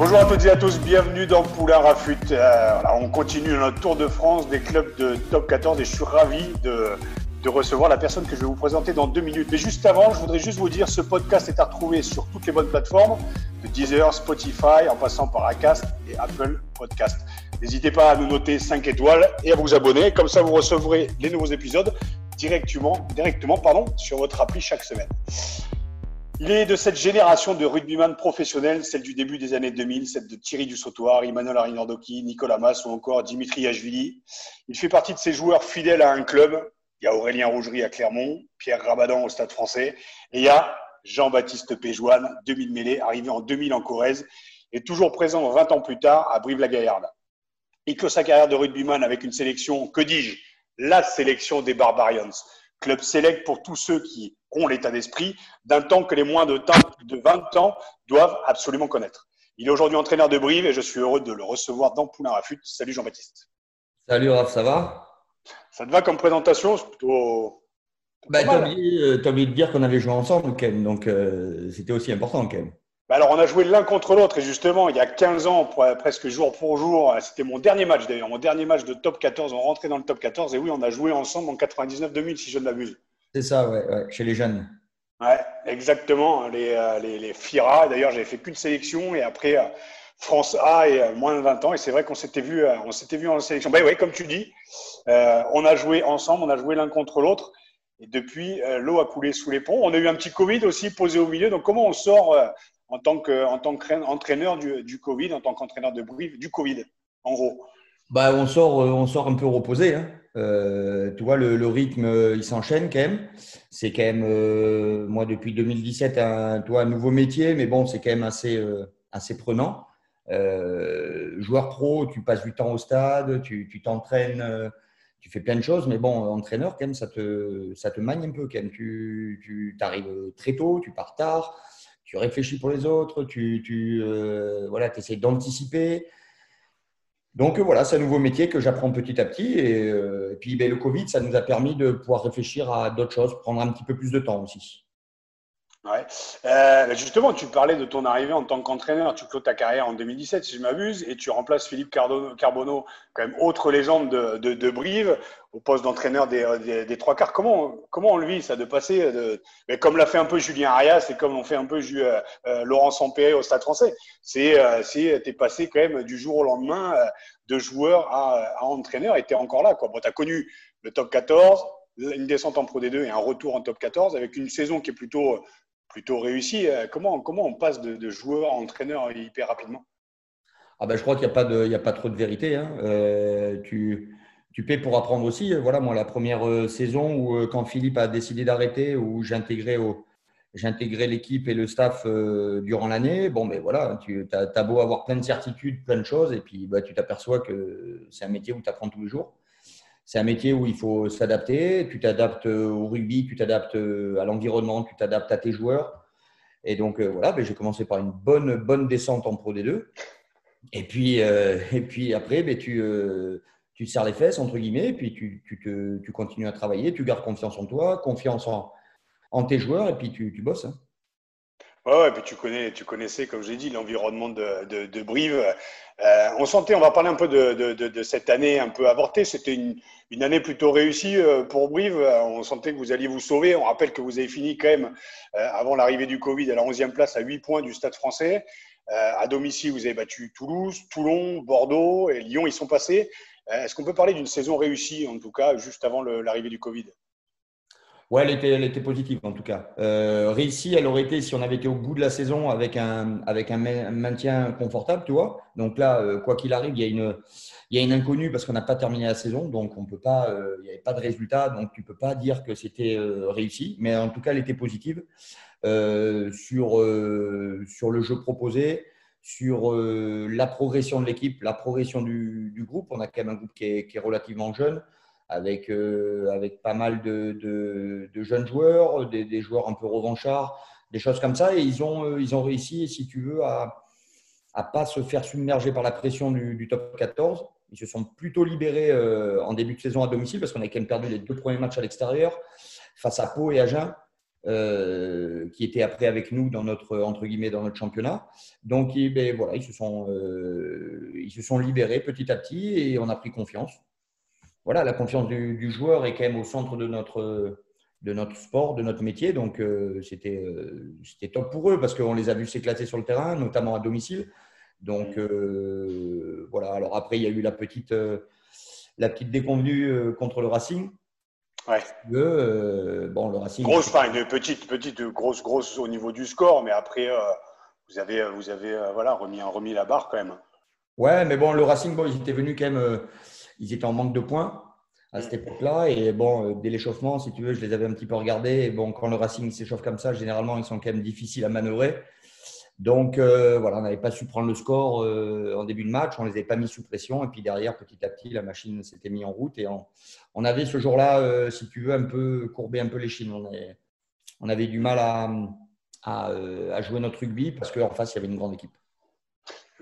Bonjour à toutes et à tous, bienvenue dans Poulain Rafut. On continue notre tour de France des clubs de top 14 et je suis ravi de, de recevoir la personne que je vais vous présenter dans deux minutes. Mais juste avant, je voudrais juste vous dire, ce podcast est à retrouver sur toutes les bonnes plateformes, de Deezer, Spotify, en passant par Acast et Apple Podcast. N'hésitez pas à nous noter 5 étoiles et à vous abonner, comme ça vous recevrez les nouveaux épisodes directement, directement pardon, sur votre appli chaque semaine. Il est de cette génération de rugbyman professionnels, celle du début des années 2000, celle de Thierry Dussautoir, Emmanuel Arinordoki, Nicolas Mas ou encore Dimitri Ashvili. Il fait partie de ces joueurs fidèles à un club. Il y a Aurélien Rougerie à Clermont, Pierre Rabadan au Stade français, et il y a Jean-Baptiste Péjoine, 2000 mêlés, arrivé en 2000 en Corrèze, et toujours présent 20 ans plus tard à Brive-la-Gaillarde. Il clôt sa carrière de rugbyman avec une sélection, que dis-je, la sélection des Barbarians. Club select pour tous ceux qui ont l'état d'esprit d'un temps que les moins de, temps- de 20 ans doivent absolument connaître. Il est aujourd'hui entraîneur de Brive et je suis heureux de le recevoir dans Poulain Rafut. Salut Jean-Baptiste. Salut Raph, ça va? Ça te va comme présentation? C'est plutôt. bah, T'as oublié, euh, t'as oublié de dire qu'on avait joué ensemble même, donc euh, c'était aussi important même. Bah alors, on a joué l'un contre l'autre et justement, il y a 15 ans, pre- presque jour pour jour, c'était mon dernier match d'ailleurs, mon dernier match de top 14. On rentrait dans le top 14 et oui, on a joué ensemble en 99-2000, si je ne m'abuse. C'est ça, ouais, ouais, chez les jeunes. Ouais, exactement. Les, euh, les, les FIRA, d'ailleurs, j'avais fait qu'une sélection et après euh, France A et euh, moins de 20 ans. Et c'est vrai qu'on s'était vu, euh, on s'était vu en sélection. Bah oui, comme tu dis, euh, on a joué ensemble, on a joué l'un contre l'autre. Et depuis, euh, l'eau a coulé sous les ponts. On a eu un petit Covid aussi posé au milieu. Donc, comment on sort euh, en tant que, en tant qu'entraîneur du, du Covid, en tant qu'entraîneur de Brive, du Covid, en gros Bah, on sort, euh, on sort un peu reposé. Hein. Euh, tu vois, le, rythme, euh, il s'enchaîne quand même. C'est quand même, moi, depuis 2017, un, un nouveau métier, mais bon, c'est quand même assez, assez prenant. Joueur pro, tu passes du temps au stade, tu t'entraînes, tu fais plein de choses, mais bon, entraîneur, quand même, ça te, ça te un peu quand même. Tu, tu arrives très tôt, tu pars tard, tu réfléchis pour les autres, tu, tu euh, voilà, essaies d'anticiper. Donc euh, voilà, c'est un nouveau métier que j'apprends petit à petit. Et, euh, puis ben, le Covid, ça nous a permis de pouvoir réfléchir à d'autres choses, prendre un petit peu plus de temps aussi. Ouais. Euh, justement, tu parlais de ton arrivée en tant qu'entraîneur. Tu clôt ta carrière en 2017, si je m'abuse, et tu remplaces Philippe Carbonneau, quand même autre légende de, de, Brive, au poste d'entraîneur des, des, trois quarts. Comment, comment on le vit, ça, de passer, de, mais comme l'a fait un peu Julien Arias et comme l'ont fait un peu euh, euh, Laurent Sampéré au Stade français C'est, euh, t'es passé quand même du jour au lendemain euh, de joueur à, à entraîneur et t'es encore là. Quoi. Bon, t'as connu le top 14, une descente en Pro D2 et un retour en top 14 avec une saison qui est plutôt plutôt réussi. Euh, Comment, comment on passe de, joueur à entraîneur hyper rapidement? Ah ben, je crois qu'il n'y a, pas de- trop de vérité. hein. Euh, tu, tu paies pour apprendre aussi. Voilà, moi, la première euh, saison où, quand Philippe a décidé d'arrêter, où j'intégrais au- l'équipe et le staff durant l'année, bon, ben voilà, tu as, beau avoir plein de certitudes, plein de choses, et puis bah, tu t'aperçois que c'est un métier où tu apprends tous les jours. C'est un métier où il faut s'adapter. Tu t'adaptes au rugby, tu t'adaptes à l'environnement, tu t'adaptes à tes joueurs. Et donc, euh, voilà, ben, j'ai commencé par une bonne, descente en Pro D2. Et puis, euh, et puis après, ben, tu, euh, serres les fesses, entre guillemets, et puis tu, continues à travailler, tu gardes confiance en toi, confiance en, tes joueurs, et puis tu, tu bosses. hein. Ouais, ouais, puis tu connais, tu connaissais, comme j'ai dit, l'environnement de, Brive. Euh, on sentait, on va parler un peu de, cette année un peu avortée. C'était une, année plutôt réussie euh, pour Brive. Euh, On sentait que vous alliez vous sauver. On rappelle que vous avez fini quand même avant l'arrivée du Covid à la 11e place à 8 points du Stade français. À domicile, vous avez battu Toulouse, Toulon, Bordeaux et Lyon. Ils sont passés. Est-ce qu'on peut parler d'une saison réussie, en tout cas, juste avant l'arrivée du Covid? Ouais, elle était, positive en tout cas. Euh, réussie, elle aurait été si on avait été au bout de la saison avec un, avec un maintien confortable, tu vois. Donc là, euh, quoi qu'il arrive, il y a une, il y a une inconnue parce qu'on n'a pas terminé la saison, donc on peut pas, euh, il n'y avait pas de résultat, donc tu peux pas dire que c'était réussi. Mais en tout cas, elle était positive sur, sur le jeu proposé, sur la progression de l'équipe, la progression du, du, groupe. On a quand même un groupe qui est, qui est relativement jeune avec, euh, avec pas mal de, de, jeunes joueurs, des, des, joueurs un peu revanchards, des choses comme ça. Et ils ont, euh, ils ont réussi, si tu veux, à ne pas se faire submerger par la pression du, du, top 14. Ils se sont plutôt libérés euh, en début de saison à domicile parce qu'on a quand même perdu les deux premiers matchs à l'extérieur face à Pau et Agen. Euh, qui étaient après avec nous dans notre entre guillemets dans notre championnat. Donc, ben, voilà, ils se sont ils se sont libérés petit à petit et on a pris confiance voilà, la confiance du, joueur est quand même au centre de notre, de notre sport, de notre métier. Donc, euh, euh, c'était top pour eux parce qu'on les a vus s'éclater sur le terrain, notamment à domicile. Donc, euh, voilà. Alors, après, il y a eu la petite, la petite déconvenue contre le Racing. Ouais. bon, le Racing. Grosse, enfin, une petite, petite, grosse, grosse au niveau du score, mais après, vous avez, vous avez voilà, remis, remis la barre quand même. Ouais, mais bon, le Racing, bon, ils étaient venus quand même ils étaient en manque de points à cette époque-là. Et bon, euh, dès l'échauffement, si tu veux, je les avais un petit peu regardés. Et bon, quand le Racing s'échauffe comme ça, généralement, ils sont quand même difficiles à manœuvrer. Donc euh, voilà, on n'avait pas su prendre le score euh, en début de match, on ne les avait pas mis sous pression. Et puis derrière, petit à petit, la machine s'était mise en route. Et on, avait ce jour-là, si tu veux, un peu courbé un peu les chines. On, avait du mal à, à, jouer notre rugby parce qu'en face, il y avait une grande équipe.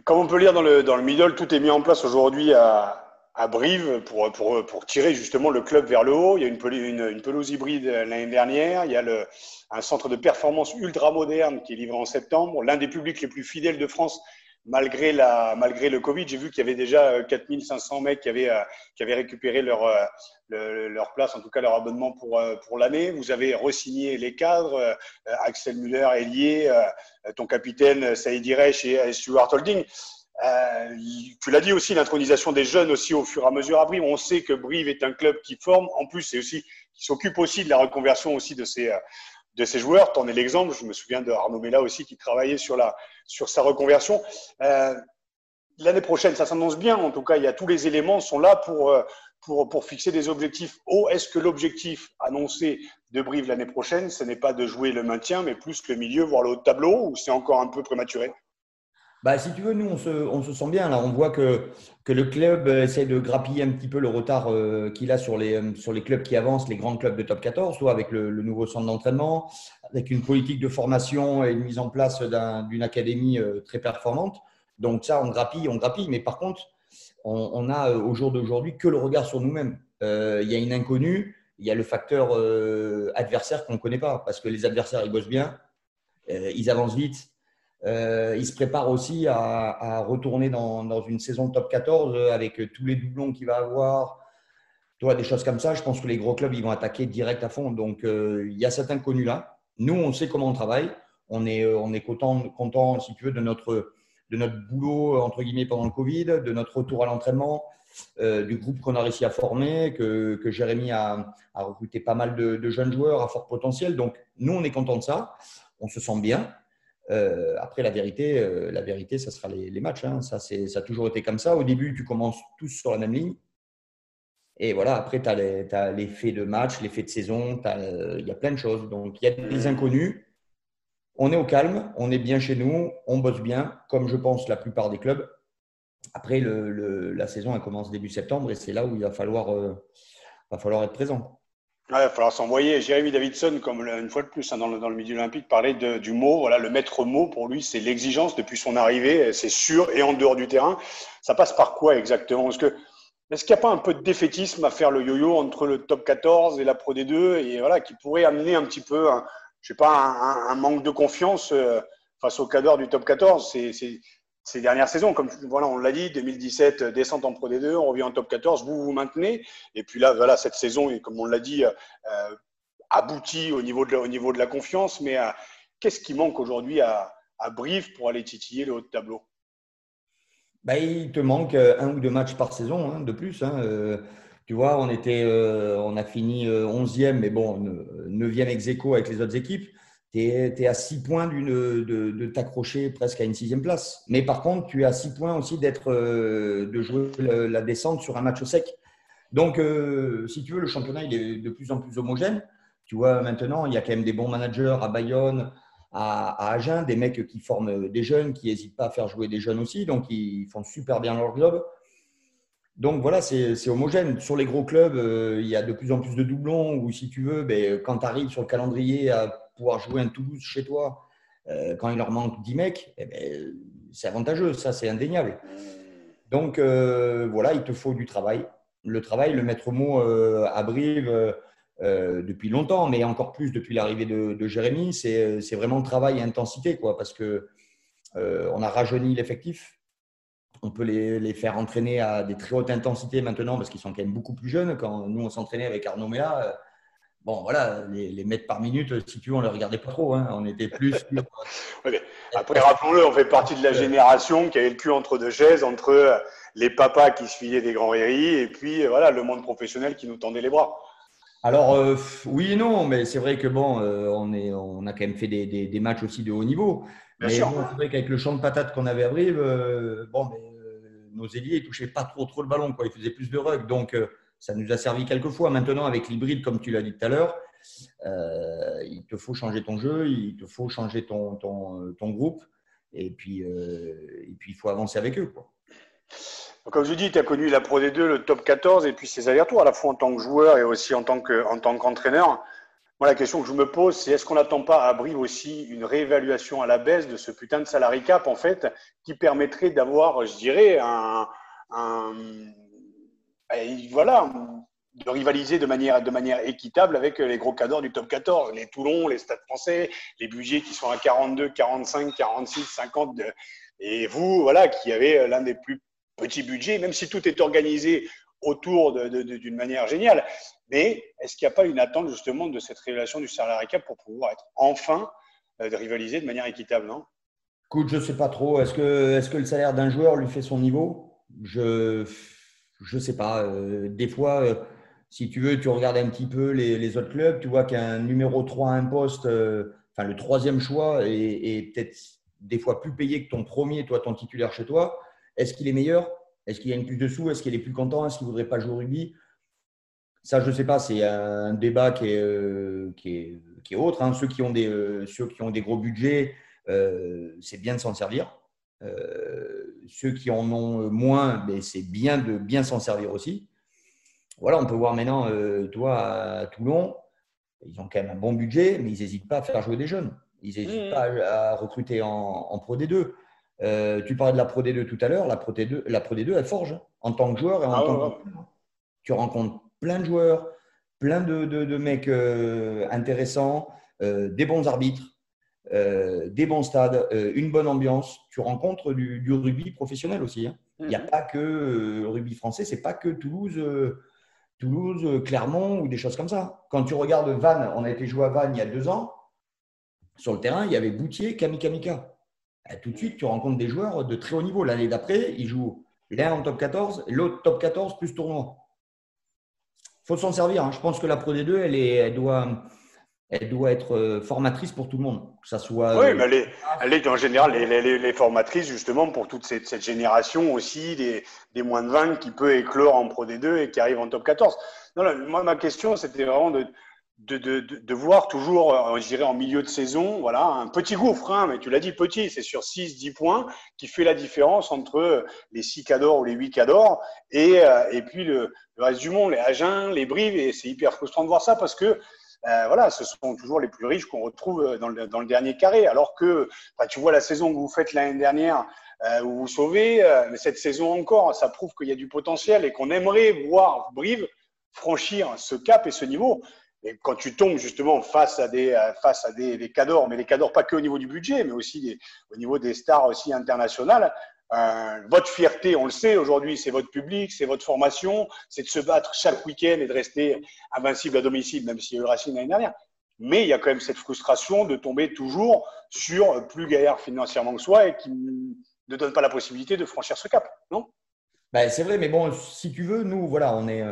Comme on peut lire dans le, dans le middle, tout est mis en place aujourd'hui à, à Brive pour, pour, pour, tirer justement le club vers le haut. Il y a une, une, une pelouse hybride l'année dernière. Il y a le, un centre de performance ultra moderne qui est livré en septembre. L'un des publics les plus fidèles de France malgré, la, malgré le Covid. J'ai vu qu'il y avait déjà 4500 euh, mecs qui avaient, euh, qui avaient récupéré leur, euh, leur place, en tout cas leur abonnement pour, pour l'année. Vous avez resigné les cadres, Axel Muller, Elie, ton capitaine Saïd Iresh et Stuart Holding. Euh, tu l'as dit aussi, l'intronisation des jeunes aussi au fur et à mesure à Brive. On sait que Brive est un club qui forme. En plus, c'est aussi qui s'occupe aussi de la reconversion aussi de ses de ses joueurs. T'en es l'exemple. Je me souviens de Arnaud Mella aussi qui travaillait sur la sur sa reconversion. Euh, L'année prochaine, ça s'annonce bien. En tout cas, il y a tous les éléments sont là pour euh, pour, pour fixer des objectifs hauts. Est-ce que l'objectif annoncé de Brive l'année prochaine, ce n'est pas de jouer le maintien, mais plus le milieu, voire le haut de tableau, ou c'est encore un peu prématuré? Bah, si tu veux, nous, on se, on se sent bien. Là, on voit que, que le club essaie de grappiller un petit peu le retard euh, qu'il a sur les, euh, sur les clubs qui avancent, les grands clubs de top 14, soit avec le, nouveau centre d'entraînement, avec une politique de formation et une mise en place d'une académie euh, très performante. Donc, ça, on grappille, on grappille. Mais par contre, on, on a au jour d'aujourd'hui que le regard sur nous-mêmes. Il y a une inconnue, il y a le facteur adversaire qu'on ne connaît pas, parce que les adversaires, ils bossent bien, ils avancent vite euh, il se prépare aussi à, retourner dans, une saison de top 14 avec tous les doublons qu'il va avoir. Toi, des choses comme ça, je pense que les gros clubs, ils vont attaquer direct à fond. Donc, euh, il y a cet inconnu-là. Nous, on sait comment on travaille. On est, euh, on est content, si tu veux, de notre, boulot, entre guillemets, pendant le Covid, de notre retour à l'entraînement, du groupe qu'on a réussi à former, que, Jérémy a, a, recruté pas mal de, de jeunes joueurs à fort potentiel. Donc, nous, on est content de ça. On se sent bien. Euh, après, la vérité, euh, la vérité, ça sera les, matchs. Hein. Ça, ça a toujours été comme ça. Au début, tu commences tous sur la même ligne. Et voilà, après, tu as l'effet de match, l'effet de saison, euh, il y a plein de choses. Donc, il y a des inconnus. On est au calme, on est bien chez nous, on bosse bien, comme je pense la plupart des clubs. Après, la saison, elle commence début septembre et c'est là où il va falloir, va falloir être présent il va falloir s'envoyer. Jérémy Davidson, comme une fois de plus hein, dans, le, dans, milieu olympique, parlait du mot. Voilà, le maître mot pour lui, c'est l'exigence depuis son arrivée. C'est sûr et en dehors du terrain. Ça passe par quoi exactement? Est-ce qu'il n'y a pas un peu de défaitisme à faire le yo-yo entre le top 14 et la Pro D2 et voilà qui pourrait amener un petit peu, un, je sais pas, un, manque de confiance euh, face au cadre du top 14 C'est ces dernières saisons. Comme voilà, on l'a dit, 2017, descente en Pro D2, on revient en top 14, vous vous maintenez. Et puis là, voilà, cette saison, comme on l'a dit, euh, aboutit au niveau de au niveau de la confiance. Mais euh, qu'est-ce qui manque aujourd'hui à, à Brive pour aller titiller le haut de tableau? Bah, Il te manque euh, un ou deux matchs par saison hein, de plus. Hein. Tu vois, on, était, on a fini 11e, mais bon, 9e ex aequo avec les autres équipes. Tu es, à 6 points de, de t'accrocher presque à une sixième place. Mais par contre, tu es à 6 points aussi d'être, de jouer la descente sur un match sec. Donc, si tu veux, le championnat il est de plus en plus homogène. Tu vois, maintenant, il y a quand même des bons managers à Bayonne, à, Agen, des mecs qui forment des jeunes, qui n'hésitent pas à faire jouer des jeunes aussi, donc ils font super bien leur globe. Donc voilà, c'est homogène. Sur les gros clubs, euh, il y a de plus en plus de doublons, ou si tu veux, ben, quand tu arrives sur le calendrier à pouvoir jouer un Toulouse chez toi, euh, quand il leur manque 10 mecs, eh ben, c'est avantageux, ça c'est indéniable. Donc euh, voilà, il te faut du travail. Le travail, le maître mot à Brive, euh, depuis longtemps, mais encore plus depuis l'arrivée de, Jérémy, c'est vraiment travail et intensité, quoi, parce que euh, on a rajeuni l'effectif. On peut les, faire entraîner à des très hautes intensités maintenant parce qu'ils sont quand même beaucoup plus jeunes. Quand nous, on s'entraînait avec Arnaud Méa, euh, bon, voilà, les, mètres par minute, si tu veux, on ne les regardait pas trop. Hein. On était plus. après, rappelons-le, on fait partie de la génération qui avait le cul entre deux chaises, entre les papas qui se filaient des grands rires et puis voilà, le monde professionnel qui nous tendait les bras. Alors, euh, oui et non, mais c'est vrai que bon, euh, on, est, on a quand même fait des, des, matchs aussi de haut niveau. mais c'est vrai qu'avec le champ de patates qu'on avait à Brive, euh, bon, mais, nos ailiers ne touchaient pas trop, trop le ballon, quoi. ils faisaient plus de rug. Donc, ça nous a servi quelques fois. Maintenant, avec l'hybride, comme tu l'as dit tout à l'heure, il te faut changer ton jeu, il te faut changer ton, ton, groupe, et puis, et puis il faut avancer avec eux. Comme je dis, tu as connu la Pro D2, le top 14 et puis ses allers-retours à la fois en tant que joueur et aussi en tant qu'entraîneur. Moi, la question que je me pose, c'est est-ce qu'on n'attend pas à Brive aussi une réévaluation à la baisse de ce putain de salary cap, en fait, qui permettrait d'avoir, je dirais, un, voilà, de rivaliser de manière, de manière équitable avec les gros cadors du top 14, les Toulon, les Stades français, les budgets qui sont à 42, 45, 46, 50. et vous, voilà, qui avez l'un des plus petit budget, même si tout est organisé autour d'une manière géniale. Mais est-ce qu'il n'y a pas une attente justement de cette révélation du salarié cap pour pouvoir être enfin euh, de rivaliser de manière équitable, non? Écoute, je ne sais pas trop. Est-ce que, est que le salaire d'un joueur lui fait son niveau? Je ne sais pas. Euh, des fois, euh, si tu veux, tu regardes un petit peu les, autres clubs, tu vois qu'un numéro 3 à un poste, enfin le troisième choix, est peut-être des fois plus payé que ton premier, toi, ton titulaire chez toi. Est-ce qu'il est meilleur? Est-ce qu'il une plus de sous? Est-ce qu'il est plus content? Est-ce qu'il ne voudrait pas jouer au rugby? Ça, je ne sais pas. C'est un débat qui est, euh, qui est, autre. Hein. Ceux, qui ont des, ceux qui ont des gros budgets, c'est bien de s'en servir. Ceux qui en ont moins, ben, c'est bien de bien s'en servir aussi. Voilà, on peut voir maintenant, toi, à Toulon, ils ont quand même un bon budget, mais ils n'hésitent pas à faire jouer des jeunes. Ils n'hésitent mmh. pas à, recruter en, en Pro D2. Euh, tu parlais de la Pro D2 tout à l'heure. La Pro D2, la Pro D2 elle forge hein, en tant que joueur et en ah tant que. Tu rencontres plein de joueurs, plein de, de, mecs euh, intéressants, euh, des bons arbitres, des bons stades, une bonne ambiance. Tu rencontres du, du rugby professionnel aussi. Hein. Il n'y a mhm. pas que le rugby français, c'est pas que Toulouse. Toulouse, Clermont ou des choses comme ça. Quand tu regardes Vannes, on a été joué à Vannes il y a deux ans. Sur le terrain, il y avait Boutier, Kamikamika. Eh, tout de suite, tu rencontres des joueurs de très haut niveau. L'année d'après, ils jouent l'un en top 14 et l'autre top 14 plus tournoi. Il faut s'en servir. Hein. Je pense que la Pro D2, elle, est, elle, doit, elle doit être euh, formatrice pour tout le monde. Que ça soit, oui, euh, mais elle est, elle est en général les, formatrices justement pour toute cette, génération aussi des, des, moins de 20 qui peut éclore en Pro D2 et qui arrive en top 14. Non, moi, ma question, c'était vraiment de, de, de, de, voir toujours, euh, je dirais, en milieu de saison, voilà, un petit gouffre, hein, mais tu l'as dit petit, c'est sur 6-10 points qui fait la différence entre les 6 cadors ou les 8 cadors et, et puis le, reste du monde, les Agen, les Brives, et c'est hyper frustrant de voir ça parce que voilà, ce sont toujours les plus riches qu'on retrouve dans le, dans le, dernier carré, alors que tu vois la saison que vous faites l'année dernière, euh, où vous sauvez, mais cette saison encore, ça prouve qu'il y a du potentiel et qu'on aimerait voir Brive franchir ce cap et ce niveau. Et quand tu tombes justement face à des, euh, face à des, des cadors, mais les cadors pas que au niveau du budget, mais aussi au niveau des stars aussi internationales, euh, votre fierté, on le sait aujourd'hui, c'est votre public, c'est votre formation, c'est de se battre chaque week-end et de rester invincible à domicile, même s'il y a eu Racing l'année dernière. Mais il y a quand même cette frustration de tomber toujours sur plus gaillard financièrement que soi et qui ne donne pas la possibilité de franchir ce cap, non? Ben, c'est vrai, mais bon, si tu veux, nous, voilà, on, est,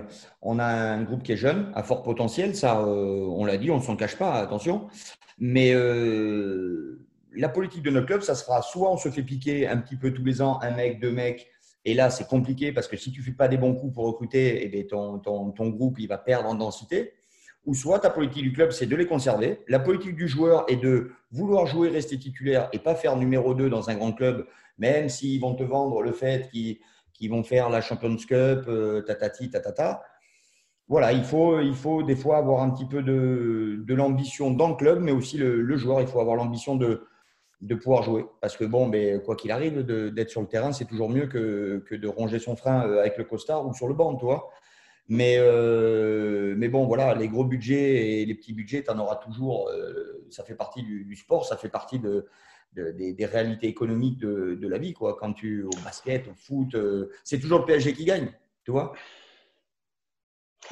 on a un groupe qui est jeune, à fort potentiel, ça, euh, on l'a dit, on ne s'en cache pas, attention. Mais euh, la politique de notre club, ça sera soit on se fait piquer un petit peu tous les ans, un mec, deux mecs, et là, c'est compliqué parce que si tu ne fais pas des bons coups pour recruter, eh bien, ton, ton, ton, groupe, il va perdre en densité. Ou soit ta politique du club, c'est de les conserver. La politique du joueur est de vouloir jouer, rester titulaire et pas faire numéro 2 dans un grand club, même s'ils vont te vendre le fait qu'ils qui vont faire la Champions Cup, euh, tatati, tatata. Voilà, il faut, il faut des fois avoir un petit peu de, de l'ambition dans le club, mais aussi le, joueur, il faut avoir l'ambition de, de pouvoir jouer. Parce que bon, mais quoi qu'il arrive, d'être sur le terrain, c'est toujours mieux que, que, de ronger son frein euh, avec le costard ou sur le banc, toi. Mais, euh, mais bon, voilà, les gros budgets et les petits budgets, tu en auras toujours. ça fait partie du, sport, ça fait partie de, des, réalités économiques de, de, la vie. Quoi. Quand tu au basket, au foot, euh, c'est toujours le PSG qui gagne, tu vois.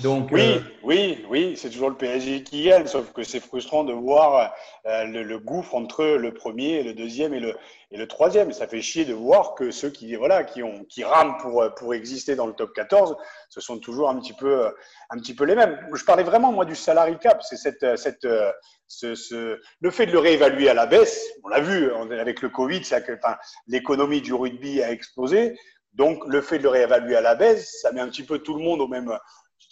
Donc, oui, euh, oui, oui, c'est toujours le PSG qui gagne, sauf que c'est frustrant de voir euh, le, gouffre entre le premier, le deuxième et le, et le troisième. Ça fait chier de voir que ceux qui, voilà, qui, ont, qui rament pour, pour exister dans le top 14, ce sont toujours un petit peu, un petit peu les mêmes. Je parlais vraiment, moi, du salary cap. C'est cette, cette, ce, ce, le fait de le réévaluer à la baisse. On l'a vu avec le Covid, que, enfin, l'économie du rugby a explosé. Donc, le fait de le réévaluer à la baisse, ça met un petit peu tout le monde au même,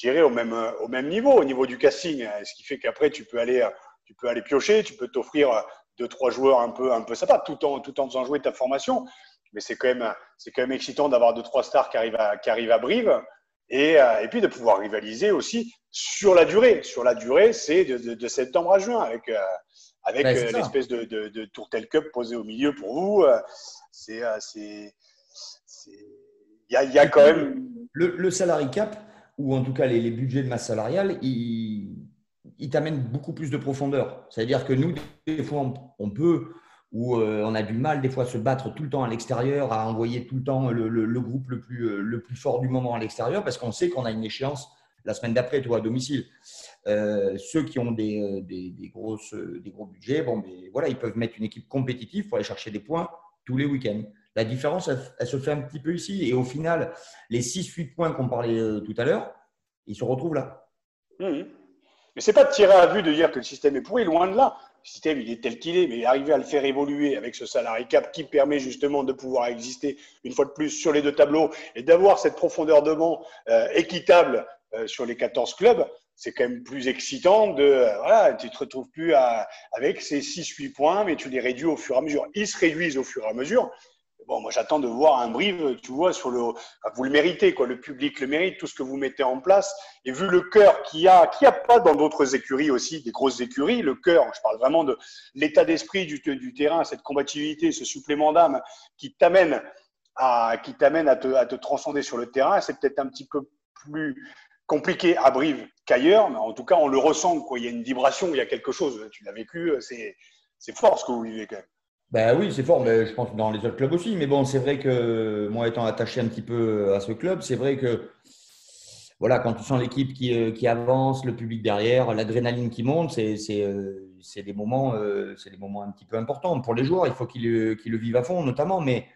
je dirais, au même, au même niveau, au niveau du casting. Ce qui fait qu'après, tu peux aller, tu peux aller piocher, tu peux t'offrir deux, trois joueurs un peu, un peu sympas, tout en, tout en faisant jouer ta formation. Mais c'est quand même, c'est quand même excitant d'avoir deux, trois stars qui arrivent à, qui arrivent à Brive. Et, et, puis de pouvoir rivaliser aussi sur la durée. Sur la durée, c'est de, de, septembre à juin avec, avec ben, l'espèce de, de, de, tourtel cup posé au milieu pour vous. C'est, il y a, y a quand même le, le salary cap ou en tout cas les, budgets de masse salariale, ils, t'amènent beaucoup plus de profondeur. C'est-à-dire que nous, des fois, on, peut, ou euh, on a du mal des fois à se battre tout le temps à l'extérieur, à envoyer tout le temps le, groupe le plus, euh, le plus fort du moment à l'extérieur, parce qu'on sait qu'on a une échéance la semaine d'après, toi, à domicile. Euh, ceux qui ont des, des gros budgets, bon, mais voilà, ils peuvent mettre une équipe compétitive pour aller chercher des points tous les week-ends. La différence, elle, se fait un petit peu ici. Et au final, les 6-8 points qu'on parlait euh, tout à l'heure, ils se retrouvent là. Mmh. Mais ce n'est pas de tirer à vue de dire que le système est pourri, loin de là. Le système, il est tel qu'il est, mais arriver à le faire évoluer avec ce salarié cap qui permet justement de pouvoir exister une fois de plus sur les deux tableaux et d'avoir cette profondeur de banc euh, équitable euh, sur les 14 clubs, c'est quand même plus excitant de voilà, tu te retrouves plus avec ces 6-8 points, mais tu les réduis au fur et à mesure. Ils se réduisent au fur et à mesure, Bon, moi, j'attends de voir un brive, tu vois, sur le. Vous le méritez, quoi. Le public le mérite, tout ce que vous mettez en place. Et vu le cœur qu'il y a, qu'il n'y a pas dans d'autres écuries aussi, des grosses écuries, le cœur, je parle vraiment de l'état d'esprit du, du, terrain, cette combativité, ce supplément d'âme qui t'amène à, qui t'amène à te, à te transcender sur le terrain. C'est peut-être un petit peu plus compliqué à Brive qu'ailleurs, mais en tout cas, on le ressent, quoi. Il y a une vibration, il y a quelque chose. Tu l'as vécu, c'est, c'est fort ce que vous vivez quand même. Ben oui, c'est fort, mais je pense dans les autres clubs aussi. Mais bon, c'est vrai que moi, étant attaché un petit peu à ce club, c'est vrai que voilà, quand tu sens l'équipe qui, euh, qui, avance, le public derrière, l'adrénaline qui monte, c'est euh, des moments, euh, des moments un petit peu importants pour les joueurs. Il faut qu'ils le vivent à fond, notamment. Mais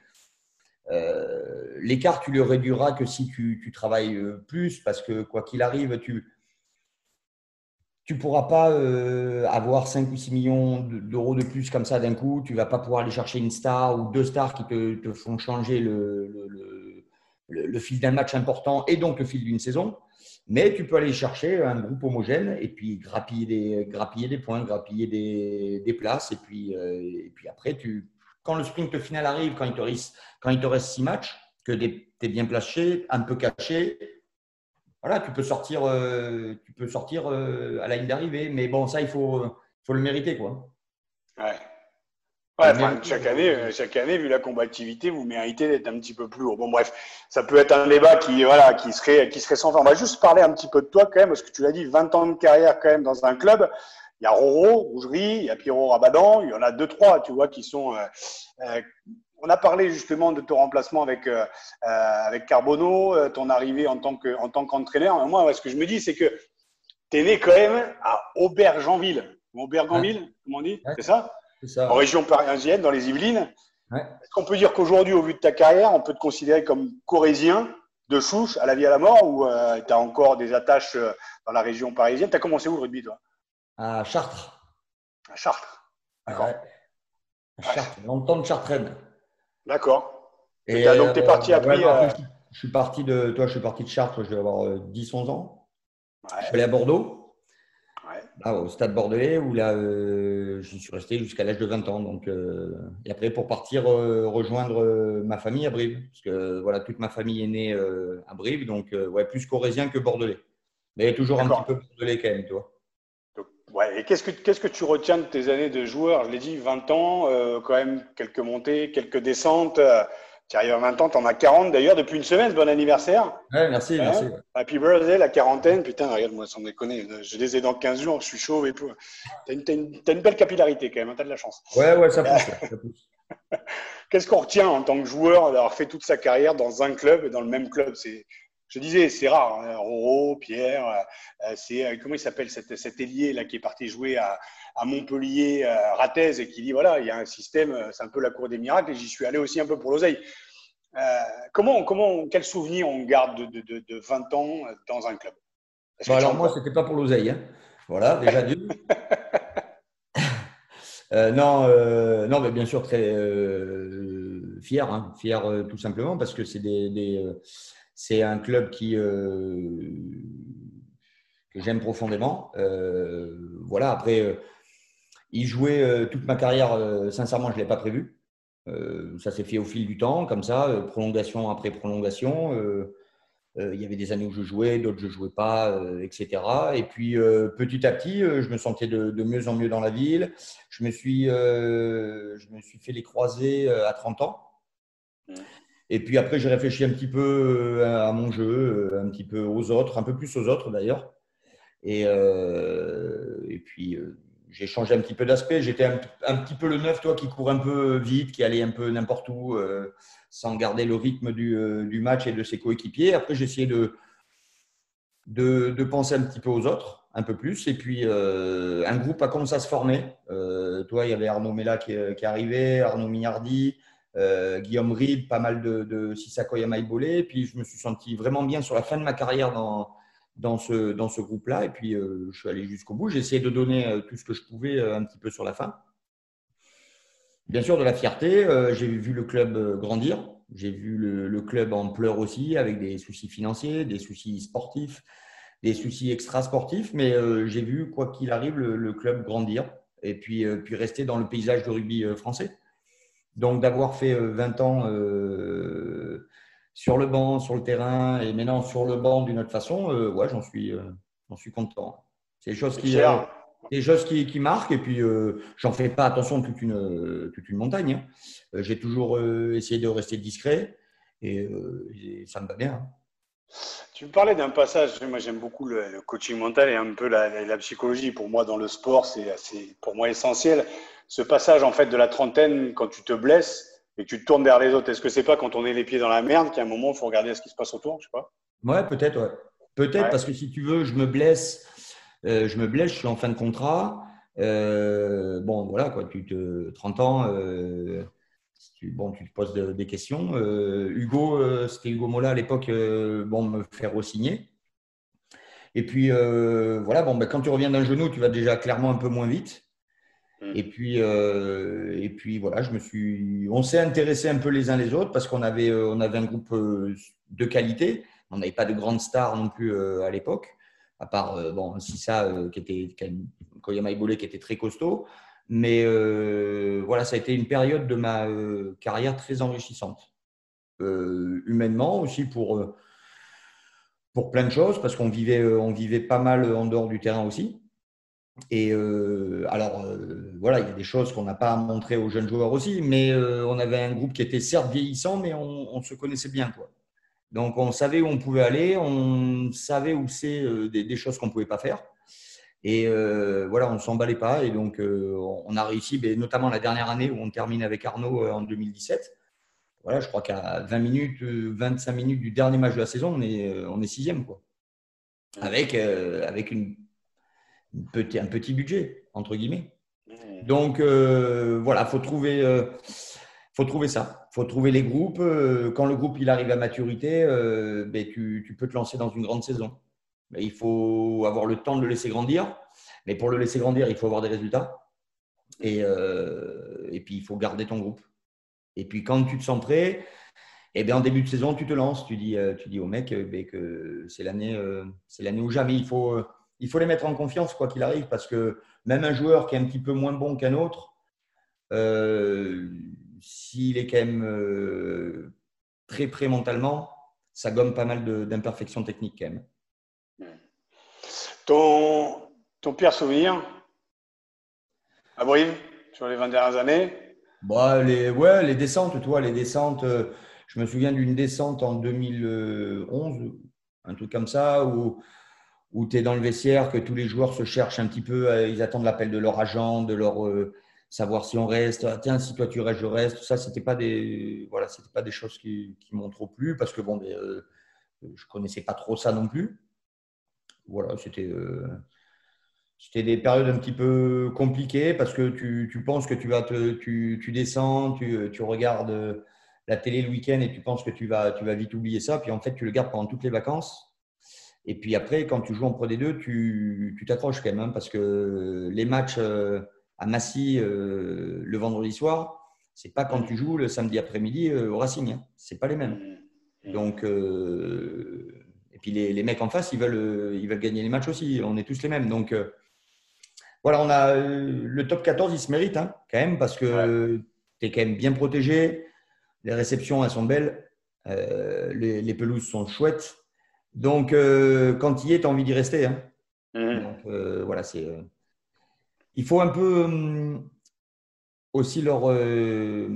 l'écart, tu le réduiras que si tu, tu travailles plus, parce que quoi qu'il arrive, tu tu ne pourras pas euh, avoir 5 ou 6 millions d'euros de plus comme ça d'un coup. Tu ne vas pas pouvoir aller chercher une star ou deux stars qui te, font changer le, fil d'un match important et donc le fil d'une saison. Mais tu peux aller chercher un groupe homogène et puis grappiller des, grappiller des points, grappiller des, places. Et puis, euh, et puis après, tu, quand le sprint final arrive, quand il te reste, quand il te reste 6 matchs, que tu es bien placé, un peu caché, voilà, tu peux sortir, euh, tu peux sortir euh, à la ligne d'arrivée. Mais bon, ça, il faut, faut le mériter. Quoi. Ouais. Ouais, chaque année, euh, chaque année, vu la combativité, vous méritez d'être un petit peu plus haut. Bon, bref, ça peut être un débat qui, voilà, qui serait, qui serait sans fin. On va juste parler un petit peu de toi quand même, parce que tu l'as dit, 20 ans de carrière quand même dans un club. Il y a Roro, Rougerie, il y a Pierrot Rabadan, il y en a deux, trois, tu vois, qui sont, on a parlé justement de ton remplacement avec, euh, euh, avec Carbonneau, euh, ton arrivée en tant, que, en tant qu'entraîneur. Moi, ce que je me dis, c'est que tu es né quand même à Aubergenville. Aubergenville, comment on dit C'est ça, ça En région parisienne, dans les Yvelines. Est-ce qu'on peut dire qu'aujourd'hui, au vu de ta carrière, on peut te considérer comme corésien de chouche à la vie à la mort ou tu as encore des attaches dans la région parisienne? Tu as commencé où le rugby, toi? À Chartres. À Chartres. D'accord. À Chartres, longtemps de Chartraine. D'accord. Et donc, tu es parti après. je, suis parti de, toi, je suis parti de Chartres, je vais avoir 10-11 ans. Je suis allé à Bordeaux au stade bordelais où là, euh, je suis resté jusqu'à l'âge de 20 ans. Donc, euh, et après, pour partir euh, rejoindre ma famille à Brive, parce que voilà, toute ma famille est née à Brive, donc ouais, plus corésien que bordelais. Mais toujours un petit peu bordelais quand même, toi. Ouais, et qu'est-ce que, qu'est-ce que tu retiens de tes années de joueur? Je l'ai dit, 20 ans, quand même quelques montées, quelques descentes. Tu arrives à 20 ans, tu en as 40 d'ailleurs depuis une semaine. Bon anniversaire. Ouais, merci, merci. Happy birthday, la quarantaine. Putain, regarde-moi, sans déconner. Je les ai dans 15 jours, je suis chauve et tout. Tu as, une, belle capillarité quand même, hein, tu as de la chance. Ouais, ouais, ça pousse. Qu'est-ce qu'on retient en tant que joueur d'avoir fait toute sa carrière dans un club et dans le même club? C'est, Je disais, c'est rare. Hein. Roro, Pierre, euh, c'est, euh, comment il s'appelle cet, cet ailier là, qui est parti jouer à, à Montpellier, euh, Ratez, et qui dit voilà, il y a un système, euh, c'est un peu la cour des miracles, et j'y suis allé aussi un peu pour l'oseille. Euh, comment, comment, quel souvenir on garde de, de, de 20 ans dans un club? Bah Alors, moi, ce n'était pas pour l'oseille. Hein. Voilà, déjà dû. non, non, mais bien sûr, très fier, hein. fier tout simplement, parce que c'est des, c'est un club qui, que j'aime profondément. voilà, après, il jouait euh, toute ma carrière, euh, sincèrement, je ne l'ai pas prévu. Euh, ça s'est fait au fil du temps, comme ça, prolongation après prolongation. il y avait des années où je jouais, d'autres je ne jouais pas, etc. Et puis, petit à petit, je me sentais de, mieux en mieux dans la ville. Je me suis, je me suis fait les croisés à 30 ans. Et puis après, j'ai réfléchi un petit peu à mon jeu, un petit peu aux autres, un peu plus aux autres d'ailleurs. Et, et puis, j'ai changé un petit peu d'aspect. J'étais un, petit peu le neuf, toi, qui court un peu vite, qui allait un peu n'importe où, euh, sans garder le rythme euh, du, match et de ses coéquipiers. Après, j'ai essayé de, de, penser un petit peu aux autres, un peu plus. Et puis, euh, un groupe a commencé à se former. toi, il y avait Arnaud Mella qui, qui arrivait, Arnaud Mignardi, Guillaume Ride, pas mal de, de Sissako. Puis, je me suis senti vraiment bien sur la fin de ma carrière dans dans ce, dans ce groupe-là. Et puis, euh, je suis allé jusqu'au bout. J'ai essayé de donner euh, tout ce que je pouvais euh, un petit peu sur la fin. Bien sûr, de la fierté. j'ai vu le club grandir. J'ai vu le, club en pleurs aussi, avec des soucis financiers, des soucis sportifs, des soucis extra-sportifs. Mais j'ai vu, quoi qu'il arrive, le, club grandir et puis, puis rester dans le paysage de rugby français. Donc, d'avoir fait 20 ans sur le banc, sur le terrain, et maintenant sur le banc d'une autre façon, euh, ouais, j'en suis, euh, j'en suis content. C'est des choses qui, euh, des choses qui, qui, marquent, et puis j'en fais pas attention toute une, toute une montagne. Hein. J'ai toujours essayé de rester discret, et, ça me va bien. Hein. Tu me parlais d'un passage, moi j'aime beaucoup le, coaching mental et un peu la, la, psychologie. Pour moi, dans le sport, c'est pour moi essentiel. Ce passage en fait de la trentaine, quand tu te blesses, et que tu te tournes vers les autres. Est-ce que c'est pas quand on est les pieds dans la merde qu'à un moment, il faut regarder ce qui se passe autour Je sais pas? Ouais, peut-être, ouais. Peut-être parce que si tu veux, je me blesse, euh, je me blesse, je suis en fin de contrat. Euh, bon, voilà, quoi, tu te 30 ans, euh, bon, tu te poses des questions. Hugo, c'était Hugo Mola à l'époque, bon, me faire re-signer. Et puis, voilà, bon, ben, quand tu reviens d'un genou, tu vas déjà clairement un peu moins vite. Mm. Et puis, euh, et puis voilà, je me suis, on s'est intéressé un peu les uns les autres parce qu'on avait, euh, on avait un groupe euh, de qualité. On n'avait pas de grandes stars non plus à l'époque, à part bon Sissa qui était Koyama Ibole qui était très costaud. Mais voilà, ça a été une période de ma carrière très enrichissante, humainement aussi pour pour plein de choses parce qu'on vivait, on vivait pas mal en dehors du terrain aussi. Et euh, alors, euh, voilà, il y a des choses qu'on n'a pas à montrer aux jeunes joueurs aussi, mais euh, on avait un groupe qui était certes vieillissant, mais on, se connaissait bien. Quoi. Donc, on savait où on pouvait aller, on savait où c'est des, choses qu'on ne pouvait pas faire. Et voilà, on ne s'emballait pas. Et donc, on a réussi, mais notamment la dernière année où on termine avec Arnaud en 2017. Voilà, je crois qu'à 20 minutes, 25 minutes du dernier match de la saison, on est, on est sixième. Quoi. Avec, avec une petit, un petit budget, entre guillemets. Donc, euh, voilà, il faut trouver, euh, faut trouver ça. faut trouver les groupes. Euh, quand le groupe il arrive à maturité, euh, ben, tu, tu, peux te lancer dans une grande saison. Il faut avoir le temps de le laisser grandir. Mais pour le laisser grandir, il faut avoir des résultats. Et, euh, et puis, il faut garder ton groupe. Et puis, quand tu te sens prêt, et eh bien, en début de saison, tu te lances. Tu dis, tu dis au mec ben, que c'est l'année, c'est l'année où jamais. Il faut, il faut les mettre en confiance, quoi qu'il arrive, parce que même un joueur qui est un petit peu moins bon qu'un autre, s'il est quand même euh, très prêt mentalement, ça gomme pas mal d'imperfections techniques quand même. Ton, pire souvenir à Brive sur les 20 dernières années? Bah, les, Ouais, les descentes, toi, les descentes. Euh, je me souviens d'une descente en 2011, un truc comme ça, où, où tu es dans le vestiaire, que tous les joueurs se cherchent un petit peu, euh, ils attendent l'appel de leur agent, de leur savoir si on reste, ah, tiens, si toi tu restes, je reste. Ça, c'était pas des, voilà, pas des choses qui, m'ont trop plu parce que bon, euh, je connaissais pas trop ça non plus. Voilà, c'était, euh, c'était des périodes un petit peu compliquées parce que tu, tu penses que tu vas te, tu, tu descends, tu, tu, regardes la télé le week-end et tu penses que tu vas, tu vas vite oublier ça. Puis en fait, tu le gardes pendant toutes les vacances. Et puis après, quand tu joues en Pro D2, tu, tu t'accroches quand même hein, parce que les matchs. Euh, à Massy euh, le vendredi soir, c'est pas quand tu joues le samedi après-midi euh, au Racing. Hein. C'est pas les mêmes. Donc, euh, et puis les, les, mecs en face, ils veulent, ils veulent gagner les matchs aussi. On est tous les mêmes. Donc, voilà, on a le top 14, il se mérite hein, quand même parce que tu es quand même bien protégé. Les réceptions, elles sont belles. Les, les, pelouses sont chouettes. Donc, quand il y est, tu as envie d'y rester. Hein. Mmh. Donc, voilà, c'est il faut un peu hum, aussi leur, euh,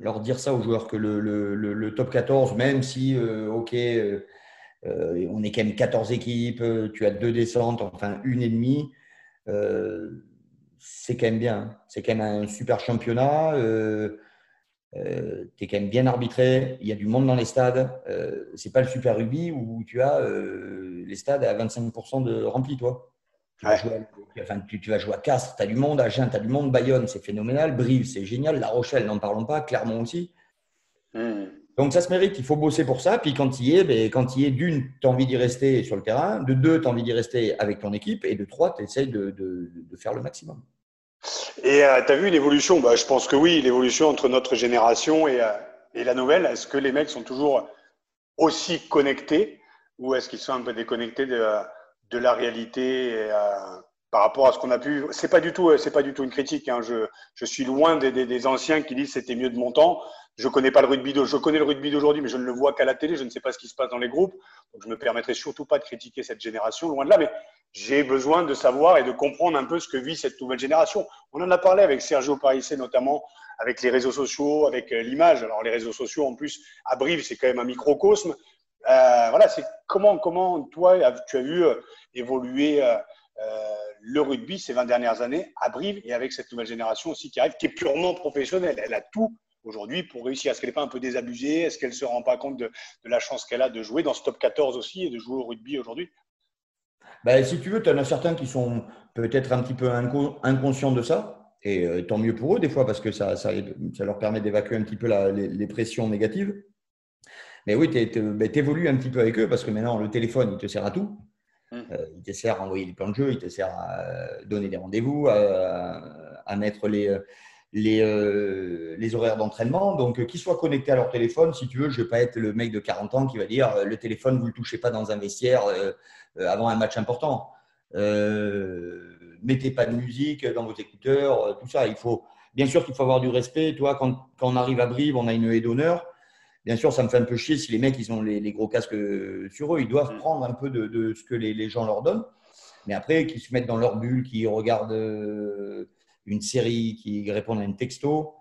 leur dire ça aux joueurs que le, le, top 14, même si, euh, OK, euh, on est quand même 14 équipes, tu as deux descentes, enfin une et demie, c'est quand même bien. C'est quand même un super championnat. tu es quand même bien arbitré, il y a du monde dans les stades. Euh, c'est pas le Super Rugby où tu as les stades à 25% de remplis, toi. Tu, vas jouer, enfin, tu, vas jouer à Castres, tu as du monde, à Agen, tu as du monde, Bayonne, c'est phénoménal, Brive, c'est génial, La Rochelle, n'en parlons pas, Clermont aussi. Hmm. Donc ça se mérite, il faut bosser pour ça. Puis quand il y est, ben, quand il est d'une, tu as envie d'y rester sur le terrain, de deux, tu as envie d'y rester avec ton équipe, et de trois, tu essayes de, faire le maximum. Et euh, tu as vu l'évolution? Bah, Je pense que oui, l'évolution entre notre génération et, euh, et la nouvelle. Est-ce que les mecs sont toujours aussi connectés? Ou est-ce qu'ils sont un peu déconnectés de, de la réalité euh, par rapport à ce qu'on a pu? C'est pas du tout, pas du tout une critique. Hein. Je, suis loin des, des, des anciens qui disent c'était mieux de mon temps. Je connais pas le rugby d'aujourd'hui, mais je ne le vois qu'à la télé. Je ne sais pas ce qui se passe dans les groupes. Donc je me permettrai surtout pas de critiquer cette génération, loin de là. Mais j'ai besoin de savoir et de comprendre un peu ce que vit cette nouvelle génération. On en a parlé avec Sergio Parissé notamment, avec les réseaux sociaux, avec euh, l'image. Alors les réseaux sociaux en plus à Brive, c'est quand même un microcosme. Euh, voilà, c'est comment, comment toi, tu as vu euh, évoluer le rugby ces 20 dernières années à Brive et avec cette nouvelle génération aussi qui arrive, qui est purement professionnelle. Elle a tout aujourd'hui pour réussir. Est-ce qu'elle n'est pas un peu désabusée? Est-ce qu'elle ne se rend pas compte de, la chance qu'elle a de jouer dans ce top 14 aussi et de jouer au rugby aujourd'hui? Ben, Si tu veux, tu en as certains qui sont peut-être un petit peu inconscients de ça. Et tant mieux pour eux, des fois, parce que ça, ça, ça leur permet d'évacuer un petit peu la, les, pressions négatives. Mais oui, tu ben, évolues un petit peu avec eux parce que maintenant, le téléphone, il te sert à tout. Hum. Euh, il te sert à envoyer des plans de jeu, il te sert à euh, donner des rendez-vous, à, mettre les, les, euh, les horaires d'entraînement. Donc, qu'ils soient connectés à leur téléphone, si tu veux, je ne vais pas être le mec de 40 ans qui va dire le téléphone, vous ne le touchez pas dans un vestiaire avant un match important. mettez pas de musique dans vos écouteurs, tout ça. Il faut, bien sûr qu'il faut avoir du respect. Toi, quand, quand on arrive à Brive, on a une haie d'honneur. Bien sûr, ça me fait un peu chier si les mecs ils ont les, gros casques sur eux. Ils doivent mm. prendre un peu de, ce que les, gens leur donnent. Mais après, qu'ils se mettent dans leur bulle, qu'ils regardent euh, une série, qu'ils répondent à une texto.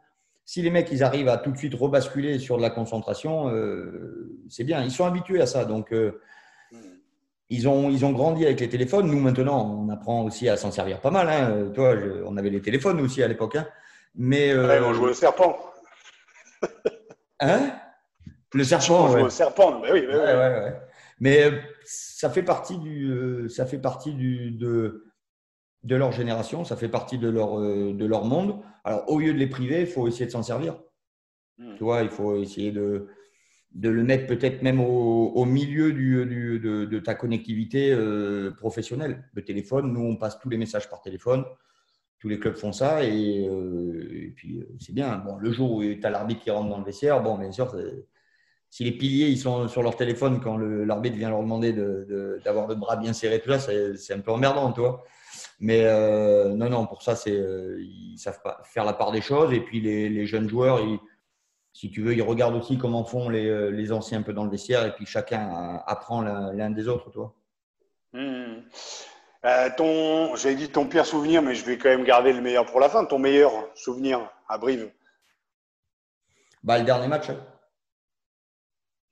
Si les mecs ils arrivent à tout de suite rebasculer sur de la concentration, euh, c'est bien. Ils sont habitués à ça. Donc, euh, mm. ils, ont, ils ont grandi avec les téléphones. Nous, maintenant, on apprend aussi à s'en servir pas mal. Hein. Toi, on avait les téléphones aussi à l'époque. Hein. Mais, on jouait au serpent. hein? Le serpent. Le serpent, mais oui. Mais euh, ça fait partie du, euh, ça fait partie du, de, de leur génération, ça fait partie de leur, euh, de leur monde. Alors, au lieu de les priver, il faut essayer de s'en servir. Tu vois, il faut essayer de, de le mettre peut-être même au, milieu du, du, de, ta connectivité euh, professionnelle. Le téléphone, nous, on passe tous les messages par téléphone. Tous les clubs font ça et, euh, puis euh, c'est bien. Bon, le jour où tu as l'arbitre qui rentre dans le vestiaire, bon, bien sûr, si les piliers ils sont sur leur téléphone quand l'arbitre vient leur demander d'avoir de, le bras bien serré, tout ça, c'est un peu emmerdant, tu Mais non, non, pour ça, c'est ils savent pas faire la part des choses. Et puis les, les jeunes joueurs, ils, si tu veux, ils regardent aussi comment font les, euh, les, anciens un peu dans le vestiaire et puis chacun apprend l'un des autres, toi. Euh, ton, j'avais dit ton pire souvenir, mais je vais quand même garder le meilleur pour la fin. Ton meilleur souvenir à Brive bah, Le dernier match.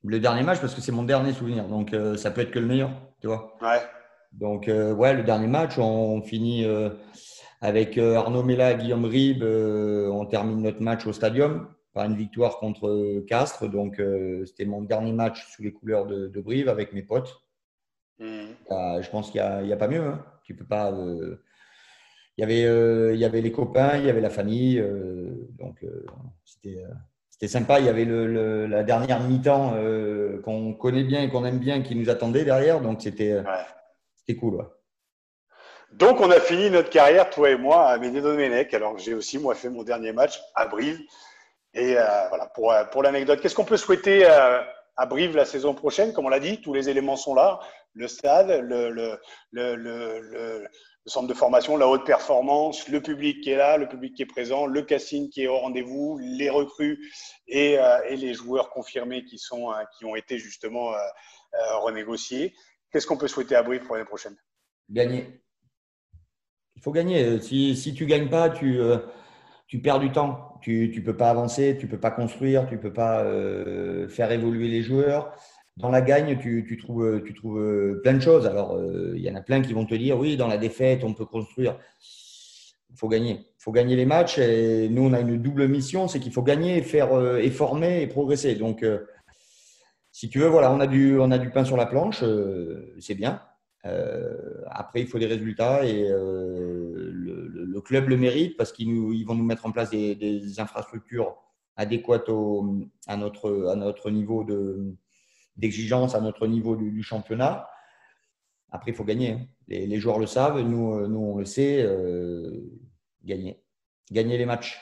Le dernier match, parce que c'est mon dernier souvenir. Donc, euh, ça peut être que le meilleur, tu vois. Ouais. Donc, ouais, le dernier match, on, finit avec Arnaud Mella, Guillaume Ribes. on termine notre match au stadium une victoire contre Castres. Donc, euh, c'était mon dernier match sous les couleurs de, Brive avec mes potes. Hmm. Euh, je pense qu'il n'y a, pas mieux. Hein. Tu peux pas. Euh, il y, avait, il y avait les copains, il y avait la famille. donc, c'était sympa. Il y avait le, la dernière mi-temps qu'on connaît bien et qu'on aime bien qui nous attendait derrière. Donc, c'était cool. Donc, on a fini notre carrière, toi et moi, à Médé-Domenech, alors j'ai aussi, moi, fait mon dernier match à Brive. Et euh, voilà, pour, euh, pour l'anecdote, qu'est-ce qu'on peut souhaiter euh, à Brive la saison prochaine? Comme on l'a dit, tous les éléments sont là. Le stade, le, le, le, le, centre de formation, la haute performance, le public qui est là, le public qui est présent, le casting qui est au rendez-vous, les recrues et, et les joueurs confirmés qui, sont, qui ont été justement renégociés. Qu'est-ce qu'on peut souhaiter à Brive pour l'année prochaine? Gagner. Il faut gagner. Si, si tu ne gagnes pas, tu tu perds du temps. Tu ne peux pas avancer, tu ne peux pas construire, tu ne peux pas euh, faire évoluer les joueurs. Dans la gagne, tu, trouves, tu trouves euh, plein de choses. Alors, euh, il y en a plein qui vont te dire, oui, dans la défaite, on peut construire. Il faut gagner. Il faut gagner les matchs. Et nous, on a une double mission, c'est qu'il faut gagner, faire, et former et progresser. Donc, si tu veux, voilà, on a du, pain sur la planche, c'est bien. après, il faut des résultats et le, club le mérite parce qu'ils ils vont nous mettre en place des, infrastructures adéquates à, notre, niveau d'exigence, à notre niveau du, championnat. Après, il faut gagner. Hein. Les, joueurs le savent, nous, nous on le sait. Euh, gagner. Gagner les matchs.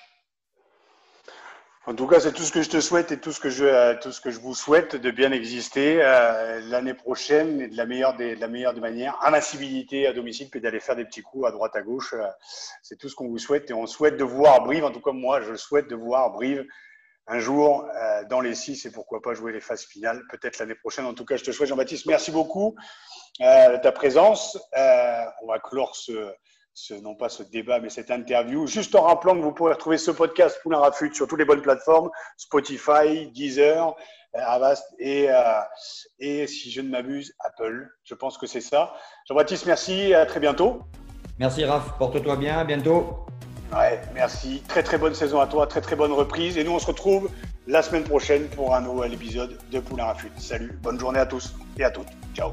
En tout cas, c'est tout ce que je te souhaite et tout ce que je, euh, tout ce que je vous souhaite de bien exister euh, l'année prochaine et de la meilleure des, de la meilleure des manières. Invincibilité à domicile, puis d'aller faire des petits coups à droite, à gauche. Euh, c'est tout ce qu'on vous souhaite et on souhaite de voir Brive. En tout cas, moi, je souhaite de voir Brive un jour dans les six et pourquoi pas jouer les phases finales, peut-être l'année prochaine. En tout cas, je te souhaite, Jean-Baptiste, merci beaucoup de ta présence. on va clore ce ce, non pas ce débat, mais cette interview. Juste en rappelant que vous pourrez retrouver ce podcast Poulain Rafut sur toutes les bonnes plateformes, Spotify, Deezer, euh, Avast et, euh, et si je ne m'abuse, Apple. Je pense que c'est ça. Jean-Baptiste, merci. À très bientôt. Merci Raph. Porte-toi bien. À bientôt. Ouais, merci. Très très bonne saison à toi. Très très bonne reprise. Et nous, on se retrouve la semaine prochaine pour un nouvel épisode de Poulain Rafut. Salut. Bonne journée à tous et à toutes. Ciao.